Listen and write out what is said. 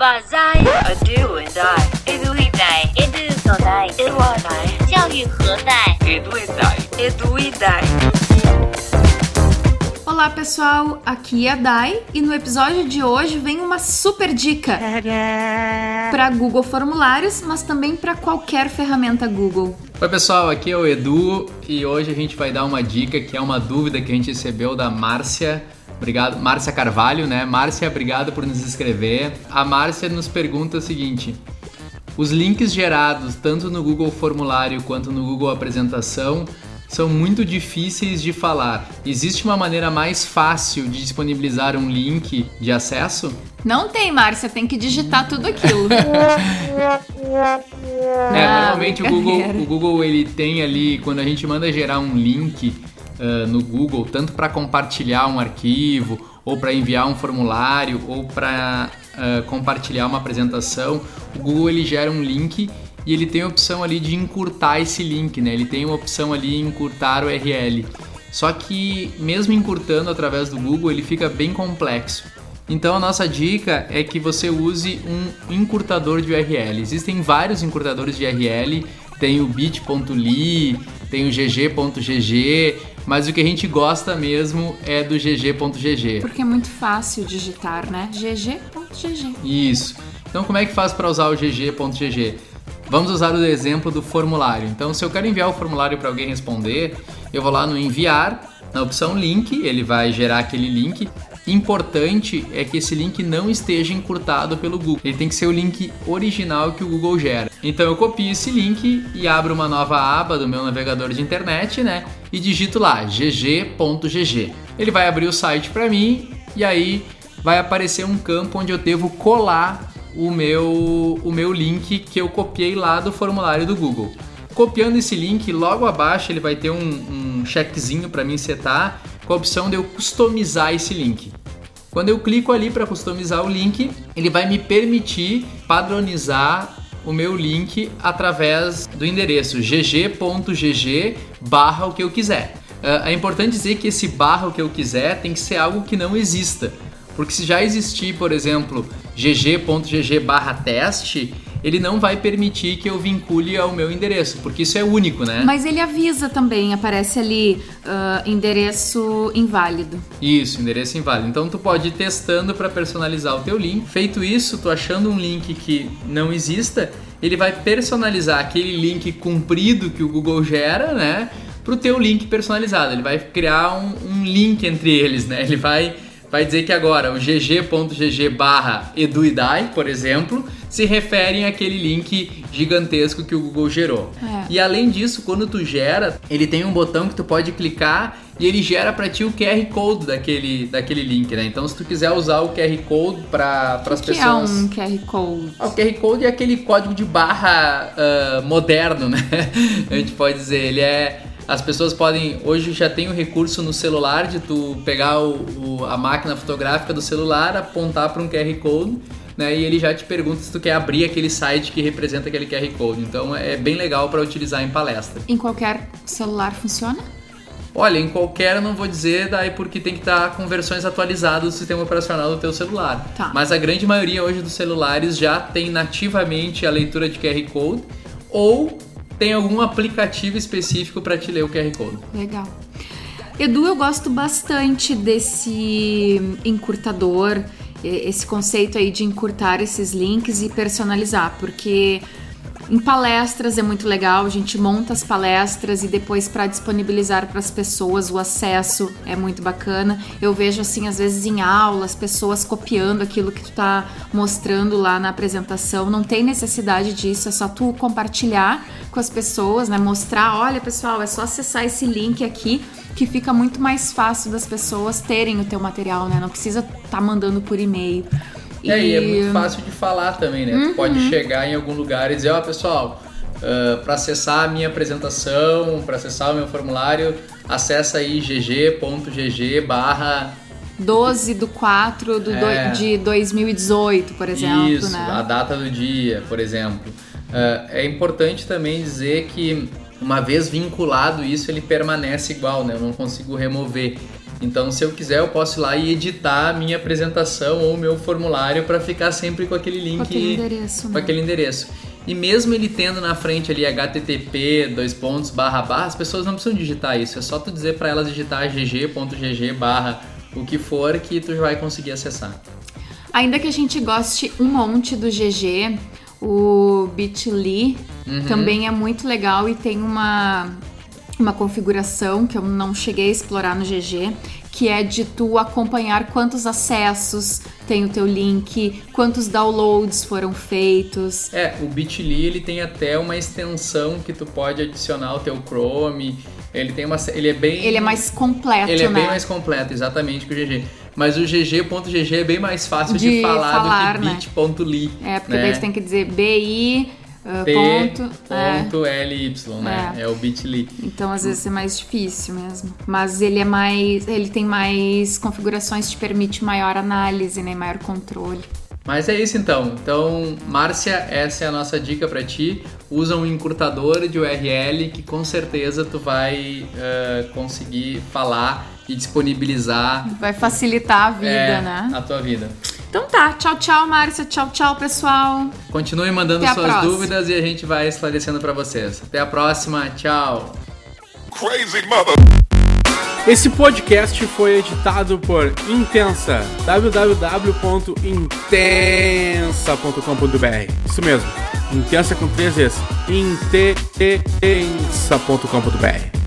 把在 a do and I edu e dai edu 所在 edu a dai 教育何在 edu e dai edu e dai Olá pessoal, aqui é a Dai e no episódio de hoje vem uma super dica para Google Formulários, mas também para qualquer ferramenta Google. Oi pessoal, aqui é o Edu e hoje a gente vai dar uma dica que é uma dúvida que a gente recebeu da Márcia. Obrigado, Márcia Carvalho, né? Márcia, obrigado por nos escrever. A Márcia nos pergunta o seguinte: os links gerados tanto no Google Formulário quanto no Google Apresentação são muito difíceis de falar. Existe uma maneira mais fácil de disponibilizar um link de acesso? Não tem, Márcia, tem que digitar tudo aquilo. É, normalmente o Google, o Google ele tem ali, quando a gente manda gerar um link uh, no Google, tanto para compartilhar um arquivo, ou para enviar um formulário, ou para uh, compartilhar uma apresentação, o Google ele gera um link e ele tem a opção ali de encurtar esse link, né? Ele tem uma opção ali encurtar o URL. Só que mesmo encurtando através do Google, ele fica bem complexo. Então a nossa dica é que você use um encurtador de URL. Existem vários encurtadores de URL, tem o bit.ly, tem o gg.gg, mas o que a gente gosta mesmo é do gg.gg. Porque é muito fácil digitar, né? gg.gg. Isso. Então como é que faz para usar o gg.gg? Vamos usar o exemplo do formulário. Então, se eu quero enviar o formulário para alguém responder, eu vou lá no enviar, na opção link, ele vai gerar aquele link. Importante é que esse link não esteja encurtado pelo Google. Ele tem que ser o link original que o Google gera. Então eu copio esse link e abro uma nova aba do meu navegador de internet, né? E digito lá gg.gg. Ele vai abrir o site para mim e aí vai aparecer um campo onde eu devo colar o meu, o meu link que eu copiei lá do formulário do Google. Copiando esse link, logo abaixo ele vai ter um, um checkzinho para mim setar com a opção de eu customizar esse link. Quando eu clico ali para customizar o link, ele vai me permitir padronizar o meu link através do endereço gg.gg barra o que eu quiser. É importante dizer que esse barra o que eu quiser tem que ser algo que não exista. Porque se já existir, por exemplo, gg.gg barra teste, ele não vai permitir que eu vincule ao meu endereço, porque isso é único, né? Mas ele avisa também, aparece ali uh, endereço inválido. Isso, endereço inválido. Então tu pode ir testando para personalizar o teu link. Feito isso, tu achando um link que não exista, ele vai personalizar aquele link comprido que o Google gera, né? Para o teu link personalizado. Ele vai criar um, um link entre eles, né? Ele vai vai dizer que agora o gg.gg barra eduidai, por exemplo, se referem àquele link gigantesco que o Google gerou. É. E além disso, quando tu gera, ele tem um botão que tu pode clicar e ele gera para ti o QR Code daquele, daquele link, né? Então, se tu quiser usar o QR Code para as pessoas... O que é um QR Code? Ah, o QR Code é aquele código de barra uh, moderno, né? A gente pode dizer, ele é as pessoas podem hoje já tem o recurso no celular de tu pegar o, o, a máquina fotográfica do celular, apontar para um QR Code, né, e ele já te pergunta se tu quer abrir aquele site que representa aquele QR Code. Então é bem legal para utilizar em palestra. Em qualquer celular funciona? Olha, em qualquer eu não vou dizer, daí porque tem que estar com versões atualizadas do sistema operacional do teu celular. Tá. Mas a grande maioria hoje dos celulares já tem nativamente a leitura de QR Code ou tem algum aplicativo específico para te ler o QR Code. Legal. Edu, eu gosto bastante desse encurtador, esse conceito aí de encurtar esses links e personalizar, porque em palestras é muito legal, a gente monta as palestras e depois para disponibilizar para as pessoas o acesso é muito bacana. Eu vejo assim às vezes em aulas pessoas copiando aquilo que tu está mostrando lá na apresentação. Não tem necessidade disso, é só tu compartilhar com as pessoas, né? Mostrar, olha pessoal, é só acessar esse link aqui que fica muito mais fácil das pessoas terem o teu material, né? Não precisa estar tá mandando por e-mail. E aí é muito fácil de falar também, né? Uhum. Tu pode chegar em algum lugar e dizer, ó, oh, pessoal, uh, para acessar a minha apresentação, para acessar o meu formulário, acessa aí gg.gg barra 12 do 4 do é, do, de 2018, por exemplo. Isso, né? a data do dia, por exemplo. Uh, é importante também dizer que uma vez vinculado isso, ele permanece igual, né? Eu não consigo remover. Então, se eu quiser, eu posso ir lá e editar a minha apresentação ou o meu formulário para ficar sempre com aquele link, Com aquele endereço, com né? aquele endereço. E mesmo ele tendo na frente ali http dois pontos barra barra, as pessoas não precisam digitar isso. É só tu dizer para elas digitar gg.gg barra o que for que tu vai conseguir acessar. Ainda que a gente goste um monte do GG, o Bitly Uhum. também é muito legal e tem uma, uma configuração que eu não cheguei a explorar no GG, que é de tu acompanhar quantos acessos tem o teu link, quantos downloads foram feitos. É, o Bitly ele tem até uma extensão que tu pode adicionar ao teu Chrome. Ele tem uma, ele é bem Ele é mais completo, Ele é né? bem mais completo, exatamente, que o GG. Mas o GG.gg é bem mais fácil de, De falar, falar, do né? que bit.ly. É, porque né? daí tu tem que dizer BI, uh, ponto, é. LY, né? É, o bit.ly. Então, às vezes é mais difícil mesmo. Mas ele é mais. Ele tem mais configurações, te permite maior análise, né? Maior controle. Mas é isso então. Então, Márcia, essa é a nossa dica pra ti. Usa um encurtador de URL que com certeza tu vai eh, conseguir falar e disponibilizar Vai facilitar a vida, é, né? a tua vida. Então tá, tchau, tchau, Márcia. Tchau, tchau, pessoal. Continue mandando Até suas dúvidas e a gente vai esclarecendo pra vocês. Até a próxima. Tchau. Crazy mother. Esse podcast foi editado por Intensa, www.intensa.com.br. Isso mesmo, Intensa com três vezes, intensa.com.br.